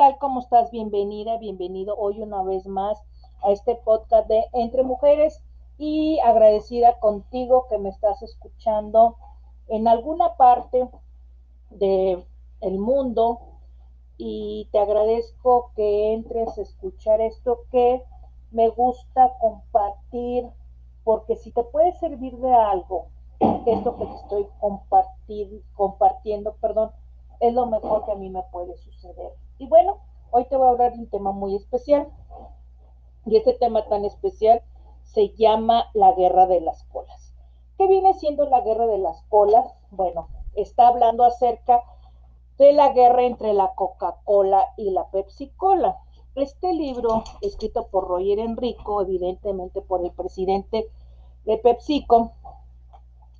tal? ¿Cómo estás? Bienvenida, bienvenido hoy una vez más a este podcast de Entre Mujeres y agradecida contigo que me estás escuchando en alguna parte del el mundo y te agradezco que entres a escuchar esto que me gusta compartir porque si te puede servir de algo, esto que te estoy compartir, compartiendo, perdón, es lo mejor que a mí me puede suceder. Y bueno, hoy te voy a hablar de un tema muy especial. Y este tema tan especial se llama la guerra de las colas. ¿Qué viene siendo la guerra de las colas? Bueno, está hablando acerca de la guerra entre la Coca-Cola y la Pepsi-Cola. Este libro, escrito por Roger Enrico, evidentemente por el presidente de PepsiCo,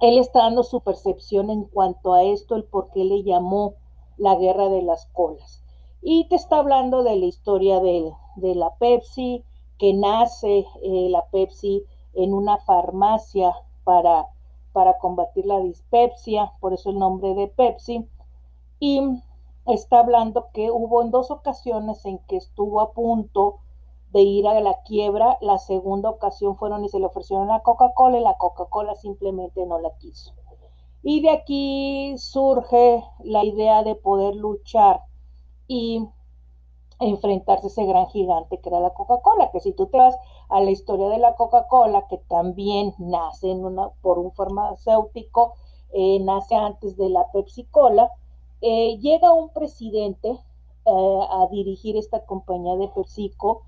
él está dando su percepción en cuanto a esto, el por qué le llamó la guerra de las colas. Y te está hablando de la historia de, de la Pepsi, que nace eh, la Pepsi en una farmacia para, para combatir la dispepsia, por eso el nombre de Pepsi. Y está hablando que hubo en dos ocasiones en que estuvo a punto de ir a la quiebra. La segunda ocasión fueron y se le ofrecieron a Coca-Cola y la Coca-Cola simplemente no la quiso. Y de aquí surge la idea de poder luchar y enfrentarse a ese gran gigante que era la Coca-Cola, que si tú te vas a la historia de la Coca-Cola, que también nace en una, por un farmacéutico, eh, nace antes de la Pepsi-Cola, eh, llega un presidente eh, a dirigir esta compañía de PepsiCo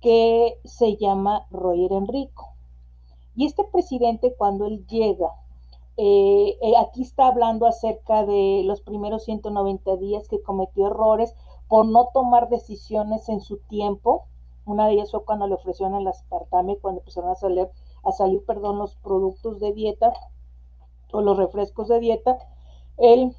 que se llama Roger Enrico. Y este presidente cuando él llega eh, eh, aquí está hablando acerca de los primeros 190 días que cometió errores por no tomar decisiones en su tiempo. Una de ellas fue cuando le ofrecieron el aspartame, cuando empezaron a salir, a salir perdón, los productos de dieta o los refrescos de dieta. Él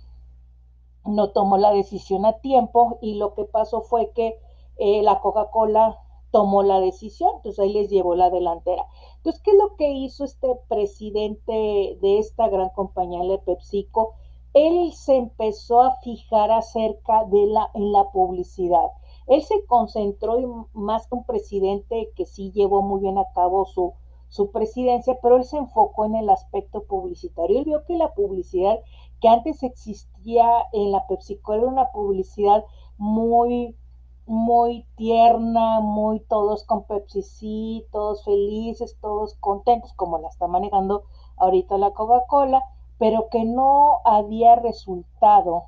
no tomó la decisión a tiempo y lo que pasó fue que eh, la Coca-Cola tomó la decisión, entonces ahí les llevó la delantera. Entonces, ¿qué es lo que hizo este presidente de esta gran compañía, de PepsiCo? Él se empezó a fijar acerca de la, en la publicidad. Él se concentró más que un presidente que sí llevó muy bien a cabo su, su presidencia, pero él se enfocó en el aspecto publicitario. Él vio que la publicidad que antes existía en la PepsiCo era una publicidad muy muy tierna, muy todos con Pepsi, sí, todos felices, todos contentos, como la está manejando ahorita la Coca-Cola, pero que no había resultado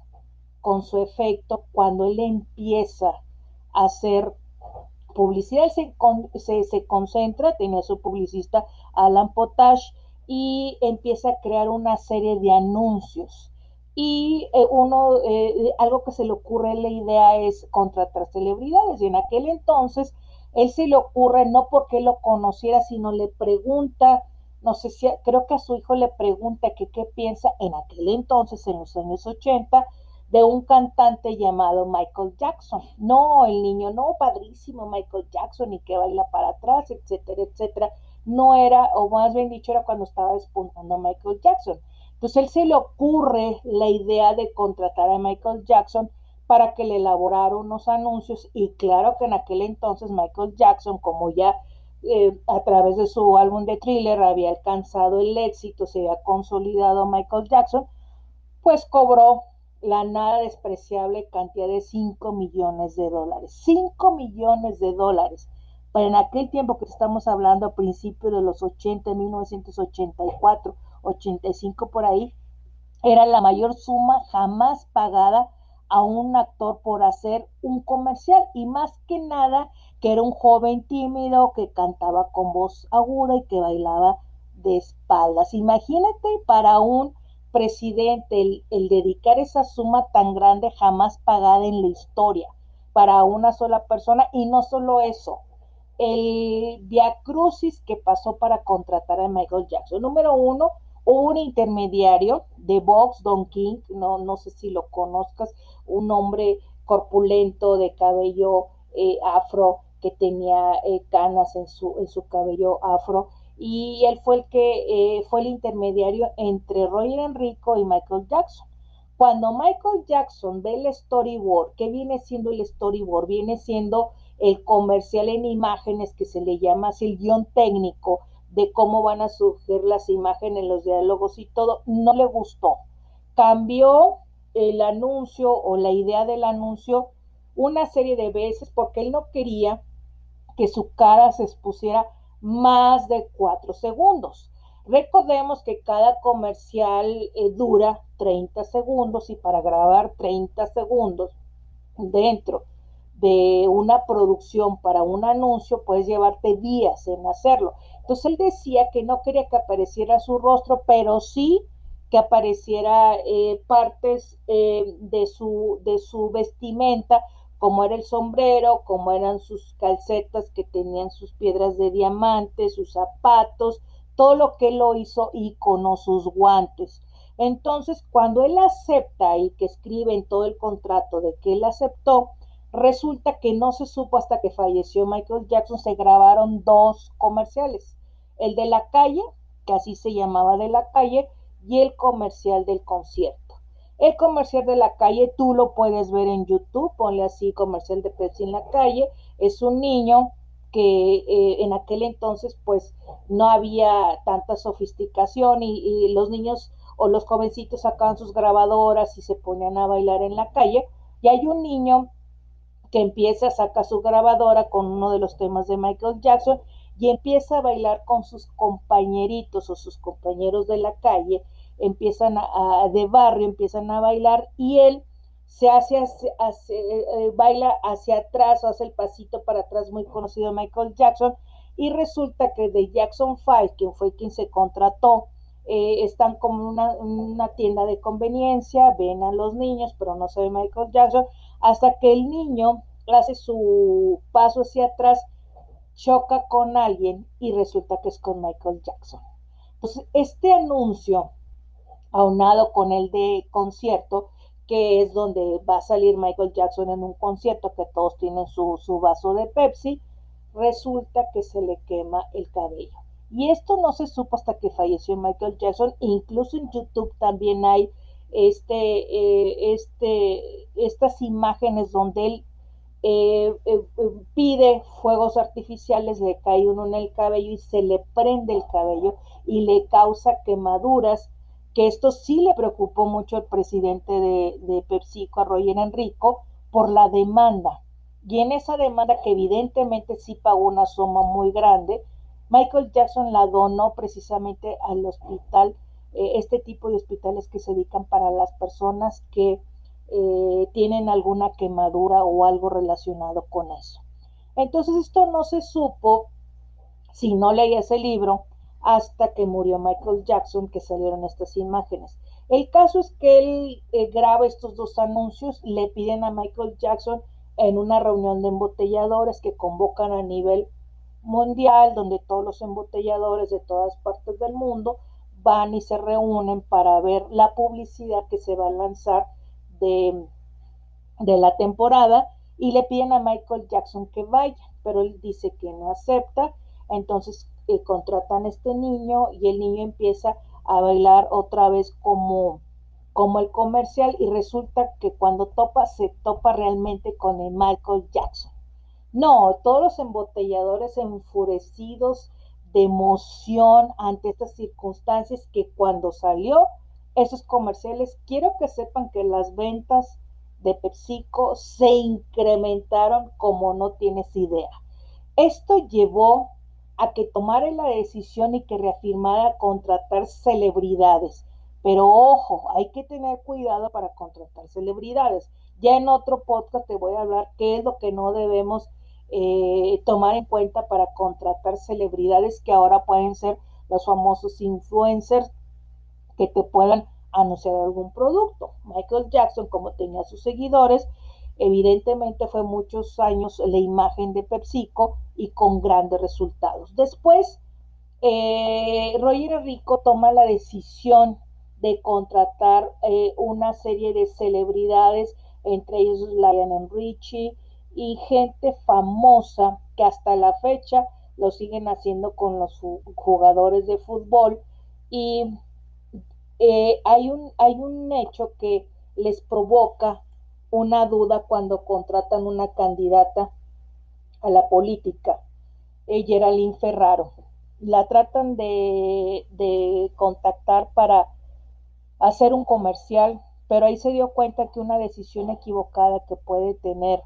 con su efecto cuando él empieza a hacer publicidad, se, se, se concentra, tenía su publicista Alan Potash y empieza a crear una serie de anuncios y eh, uno, eh, algo que se le ocurre la idea es contratar celebridades. Y en aquel entonces, él se le ocurre no porque lo conociera, sino le pregunta, no sé si, creo que a su hijo le pregunta que qué piensa en aquel entonces, en los años 80, de un cantante llamado Michael Jackson. No, el niño, no, padrísimo Michael Jackson y que baila para atrás, etcétera, etcétera. No era, o más bien dicho, era cuando estaba despuntando Michael Jackson. Entonces él se le ocurre la idea de contratar a Michael Jackson para que le elaborara unos anuncios y claro que en aquel entonces Michael Jackson, como ya eh, a través de su álbum de thriller había alcanzado el éxito, se había consolidado Michael Jackson, pues cobró la nada despreciable cantidad de 5 millones de dólares. 5 millones de dólares. Pero en aquel tiempo que estamos hablando a principios de los 80, 1984, 85 por ahí, era la mayor suma jamás pagada a un actor por hacer un comercial y más que nada que era un joven tímido que cantaba con voz aguda y que bailaba de espaldas. Imagínate para un presidente el, dedicar esa suma tan grande jamás pagada en la historia para una sola persona y no solo eso, el viacrucis que pasó para contratar a Michael Jackson. Número uno, un intermediario de Vox, Don King, no, no sé si lo conozcas, un hombre corpulento de cabello eh, afro que tenía eh, canas en su, en su cabello afro y él fue el que eh, fue el intermediario entre Roger Enrico y Michael Jackson. Cuando Michael Jackson ve el storyboard, ¿qué viene siendo el storyboard? Viene siendo el comercial en imágenes que se le llama así el guion técnico de cómo van a surgir las imágenes, los diálogos y todo, no le gustó. Cambió el anuncio o la idea del anuncio una serie de veces porque él no quería que su cara se expusiera más de cuatro segundos. Recordemos que cada comercial eh, dura 30 segundos y para grabar 30 segundos dentro de una producción para un anuncio puedes llevarte días en hacerlo. Entonces él decía que no quería que apareciera su rostro, pero sí que apareciera eh, partes eh, de, su, de su vestimenta, como era el sombrero, como eran sus calcetas que tenían sus piedras de diamante, sus zapatos, todo lo que él lo hizo y con sus guantes. Entonces, cuando él acepta y que escribe en todo el contrato de que él aceptó, resulta que no se supo hasta que falleció Michael Jackson, se grabaron dos comerciales, el de la calle, que así se llamaba de la calle, y el comercial del concierto. El comercial de la calle tú lo puedes ver en YouTube, ponle así comercial de Pepsi en la calle, es un niño que eh, en aquel entonces pues no había tanta sofisticación y, y, los niños o los jovencitos sacaban sus grabadoras y se ponían a bailar en la calle y hay un niño que empieza a sacar su grabadora con uno de los temas de Michael Jackson y empieza a bailar con sus compañeritos o sus compañeros de la calle, empiezan a, de barrio, empiezan a bailar y él se hace, hace, hace eh, baila hacia atrás o hace el pasito para atrás muy conocido Michael Jackson y resulta que de Jackson 5, quien fue quien se contrató, eh, están como una, una, tienda de conveniencia, ven a los niños, pero no se ve Michael Jackson, hasta que el niño hace su paso hacia atrás, choca con alguien y resulta que es con Michael Jackson. Entonces, este anuncio, aunado con el de concierto, que es donde va a salir Michael Jackson en un concierto, que todos tienen su, su vaso de Pepsi, resulta que se le quema el cabello. Y esto no se supo hasta que falleció Michael Jackson, incluso en YouTube también hay este, eh, este, estas imágenes donde él eh, eh, pide fuegos artificiales, le cae uno en el cabello y se le prende el cabello y le causa quemaduras, que esto sí le preocupó mucho al presidente de, PepsiCo, a Roger Enrico, por la demanda. Y en esa demanda, que evidentemente sí pagó una suma muy grande, Michael Jackson la donó precisamente al hospital, eh, este tipo de hospitales que se dedican para las personas que eh, tienen alguna quemadura o algo relacionado con eso. Entonces esto no se supo si no leía ese libro hasta que murió Michael Jackson que salieron estas imágenes. El caso es que él eh, graba estos dos anuncios, le piden a Michael Jackson en una reunión de embotelladores que convocan a nivel mundial, donde todos los embotelladores de todas partes del mundo van y se reúnen para ver la publicidad que se va a lanzar de, de la temporada y le piden a Michael Jackson que vaya, pero él dice que no acepta, entonces eh, contratan a este niño y el niño empieza a bailar otra vez como, como el comercial y resulta que cuando topa se topa realmente con el Michael Jackson. No, todos los embotelladores enfurecidos de emoción ante estas circunstancias que cuando salió esos comerciales, quiero que sepan que las ventas de PepsiCo se incrementaron como no tienes idea. Esto llevó a que tomara la decisión y que reafirmara contratar celebridades. Pero ojo, hay que tener cuidado para contratar celebridades. Ya en otro podcast te voy a hablar qué es lo que no debemos eh, tomar en cuenta para contratar celebridades que ahora pueden ser los famosos influencers que te puedan anunciar algún producto. Michael Jackson, como tenía sus seguidores, evidentemente fue muchos años la imagen de PepsiCo y con grandes resultados. Después, eh, Roger Rico toma la decisión de contratar eh, una serie de celebridades, entre ellos Lionel Richie y gente famosa que hasta la fecha lo siguen haciendo con los jugadores de fútbol y eh, hay, un, hay un hecho que les provoca una duda cuando contratan una candidata a la política, eh, Geraldine Ferraro. La tratan de, de contactar para hacer un comercial, pero ahí se dio cuenta que una decisión equivocada que puede tener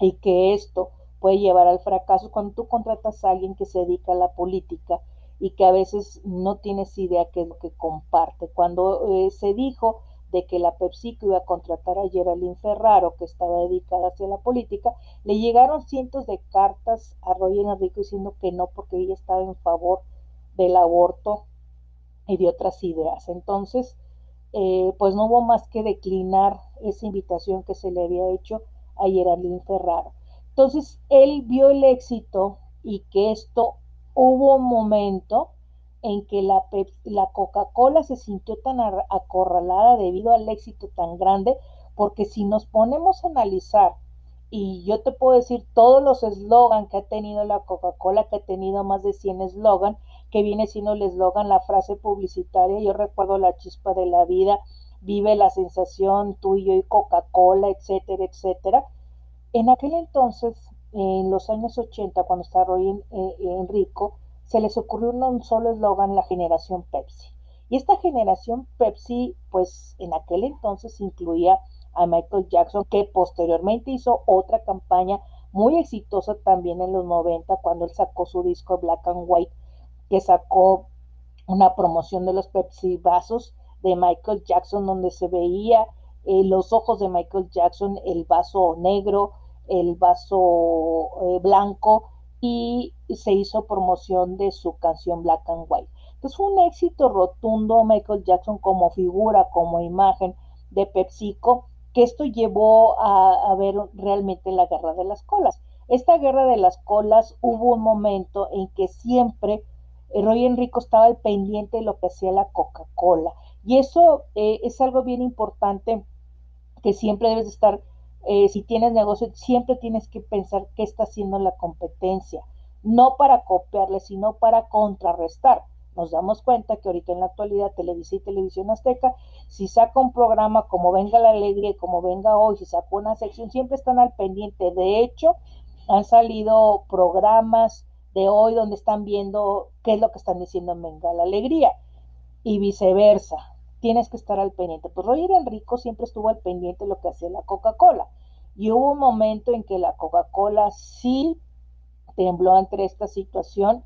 y que esto puede llevar al fracaso cuando tú contratas a alguien que se dedica a la política y que a veces no tienes idea qué es lo que comparte. Cuando eh, se dijo de que la PepsiCo iba a contratar a Geraldine Ferraro, que estaba dedicada hacia la política, le llegaron cientos de cartas a Roger Enrico diciendo que no, porque ella estaba en favor del aborto y de otras ideas. Entonces, eh, pues no hubo más que declinar esa invitación que se le había hecho a Geraldine Ferraro. Entonces, él vio el éxito y que esto hubo un momento en que la, la Coca-Cola se sintió tan acorralada debido al éxito tan grande, porque si nos ponemos a analizar, y yo te puedo decir todos los eslogan que ha tenido la Coca-Cola, que ha tenido más de 100 eslogan, que viene siendo el eslogan, la frase publicitaria, yo recuerdo la chispa de la vida, vive la sensación, tú y yo y Coca-Cola, etcétera, etcétera. En aquel entonces, en los años 80, cuando estaba Roy eh, Enrico, se les ocurrió un solo eslogan, la generación Pepsi. Y esta generación Pepsi, pues en aquel entonces incluía a Michael Jackson, que posteriormente hizo otra campaña muy exitosa también en los 90, cuando él sacó su disco Black and White, que sacó una promoción de los Pepsi vasos de Michael Jackson, donde se veía eh, los ojos de Michael Jackson, el vaso negro, el vaso eh, blanco, y se hizo promoción de su canción Black and White. Entonces fue un éxito rotundo Michael Jackson como figura, como imagen de PepsiCo, que esto llevó a, a ver realmente la guerra de las colas. Esta guerra de las colas hubo un momento en que siempre eh, Roy Enrico estaba al pendiente de lo que hacía la Coca-Cola. Y eso eh, es algo bien importante que siempre debes estar eh, si tienes negocio, siempre tienes que pensar qué está haciendo la competencia, no para copiarle, sino para contrarrestar. Nos damos cuenta que ahorita en la actualidad Televisa y Televisión Azteca, si saca un programa como Venga la Alegría, como Venga Hoy, si saca una sección, siempre están al pendiente. De hecho, han salido programas de hoy donde están viendo qué es lo que están diciendo en Venga la Alegría y viceversa tienes que estar al pendiente. Pues Roger Enrico siempre estuvo al pendiente de lo que hacía la Coca-Cola. Y hubo un momento en que la Coca-Cola sí tembló ante esta situación,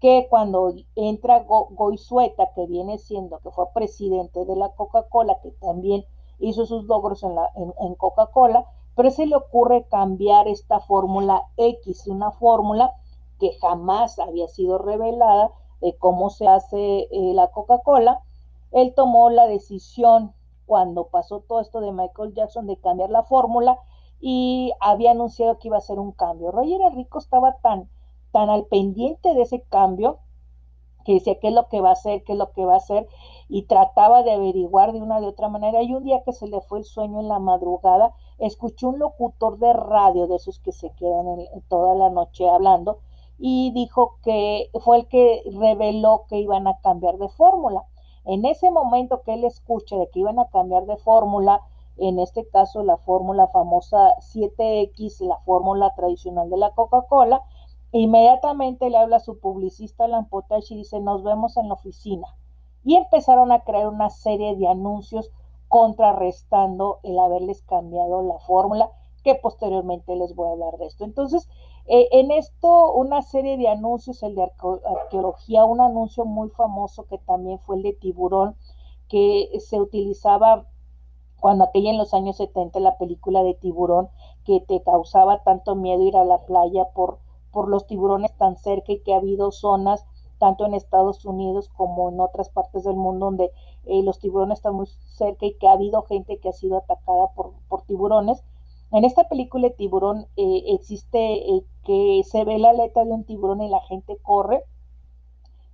que cuando entra Goizueta, que viene siendo, que fue presidente de la Coca-Cola, que también hizo sus logros en, en Coca-Cola, pero se le ocurre cambiar esta fórmula X, una fórmula que jamás había sido revelada de cómo se hace eh, la Coca-Cola. Él tomó la decisión cuando pasó todo esto de Michael Jackson de cambiar la fórmula y había anunciado que iba a hacer un cambio. Roger Rico estaba tan, tan al pendiente de ese cambio que decía qué es lo que va a hacer, qué es lo que va a hacer, y trataba de averiguar de una de otra manera. Y un día que se le fue el sueño en la madrugada, escuchó un locutor de radio, de esos que se quedan toda la noche hablando, y dijo que fue el que reveló que iban a cambiar de fórmula. En ese momento que él escucha de que iban a cambiar de fórmula, en este caso la fórmula famosa 7X, la fórmula tradicional de la Coca-Cola, inmediatamente le habla a su publicista Lampotash y dice, nos vemos en la oficina. Y empezaron a crear una serie de anuncios contrarrestando el haberles cambiado la fórmula, que posteriormente les voy a hablar de esto. Entonces, eh, en esto, una serie de anuncios, el de arqueología, un anuncio muy famoso que también fue el de tiburón, que se utilizaba cuando aquella en los años 70 la película de tiburón que te causaba tanto miedo ir a la playa por, por los tiburones tan cerca y que ha habido zonas tanto en Estados Unidos como en otras partes del mundo donde eh, los tiburones están muy cerca y que ha habido gente que ha sido atacada por, por tiburones. En esta película de tiburón eh, existe eh, que se ve la aleta de un tiburón y la gente corre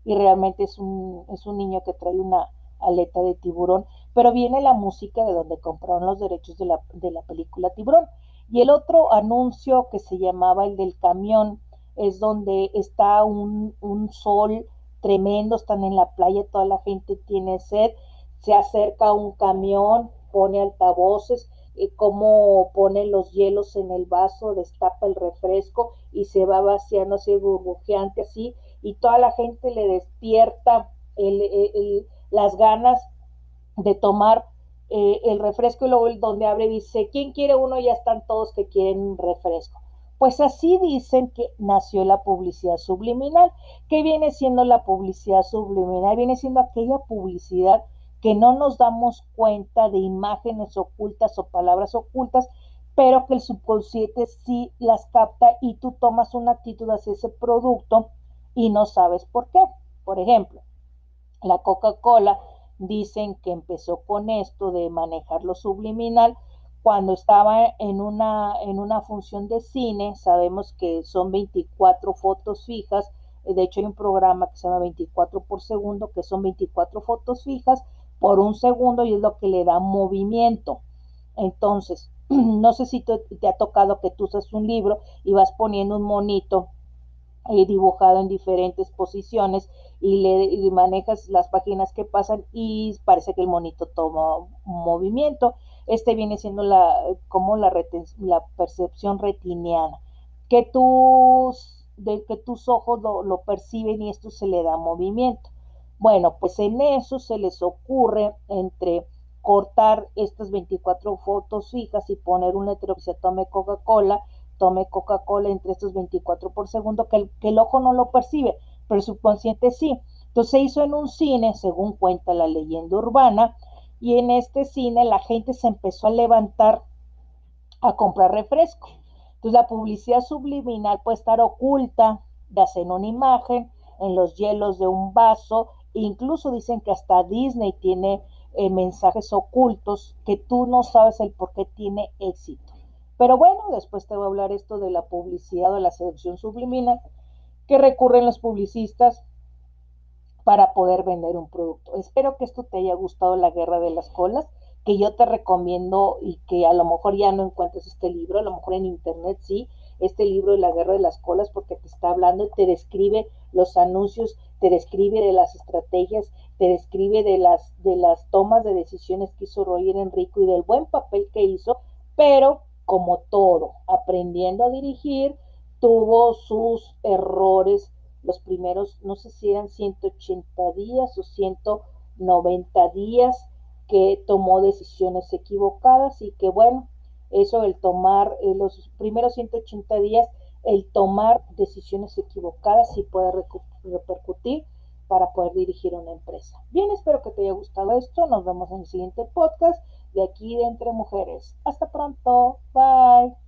y realmente es un, es un niño que trae una aleta de tiburón pero viene la música de donde compraron los derechos de la, de la película Tiburón. Y el otro anuncio que se llamaba el del camión es donde está un, un sol tremendo, están en la playa, toda la gente tiene sed, se acerca un camión pone altavoces, eh, cómo pone los hielos en el vaso, destapa el refresco y se va vaciando así burbujeante así, y toda la gente le despierta las ganas de tomar eh, el refresco y luego donde abre dice, ¿quién quiere uno? Ya están todos que quieren refresco. Pues así dicen que nació la publicidad subliminal. ¿Qué viene siendo la publicidad subliminal? Viene siendo aquella publicidad que no nos damos cuenta de imágenes ocultas o palabras ocultas, pero que el subconsciente sí las capta y tú tomas una actitud hacia ese producto y no sabes por qué. Por ejemplo, la Coca-Cola dicen que empezó con esto de manejar lo subliminal cuando estaba en una, en una función de cine, sabemos que son 24 fotos fijas, de hecho hay un programa que se llama 24 por segundo, que son 24 fotos fijas por un segundo y es lo que le da movimiento. Entonces, no sé si te, ha tocado que tú usas un libro y vas poniendo un monito eh, dibujado en diferentes posiciones y le manejas las páginas que pasan y parece que el monito toma movimiento. Este viene siendo la, como la, la percepción retiniana, que tus, de, que tus ojos lo perciben y esto se le da movimiento. Bueno, pues en eso se les ocurre entre cortar estas 24 fotos fijas y poner un letrero que se tome Coca-Cola tome Coca-Cola entre estos 24 por segundo, que el, que el ojo no lo percibe, pero el subconsciente sí. Entonces se hizo en un cine, según cuenta la leyenda urbana, y en este cine la gente se empezó a levantar a comprar refresco. Entonces la publicidad subliminal puede estar oculta, de hacer una imagen, en los hielos de un vaso, incluso dicen que hasta Disney tiene eh, mensajes ocultos que tú no sabes el por qué tiene éxito. Pero bueno, después te voy a hablar esto de la publicidad o la seducción subliminal que recurren los publicistas para poder vender un producto. Espero que esto te haya gustado la guerra de las colas, que yo te recomiendo y que a lo mejor ya no encuentres este libro, a lo mejor en internet sí, este libro de la guerra de las colas, porque te está hablando y te describe los anuncios, te describe de las estrategias, te describe de las, de las tomas de decisiones que hizo Roger Enrico y del buen papel que hizo, pero como todo, aprendiendo a dirigir, tuvo sus errores los primeros, no sé si eran 180 días o 190 días que tomó decisiones equivocadas y que bueno, eso el tomar eh, los primeros 180 días, el tomar decisiones equivocadas sí puede repercutir para poder dirigir una empresa. Bien, espero que te haya gustado esto. Nos vemos en el siguiente podcast de aquí de Entre Mujeres. Hasta pronto. Bye.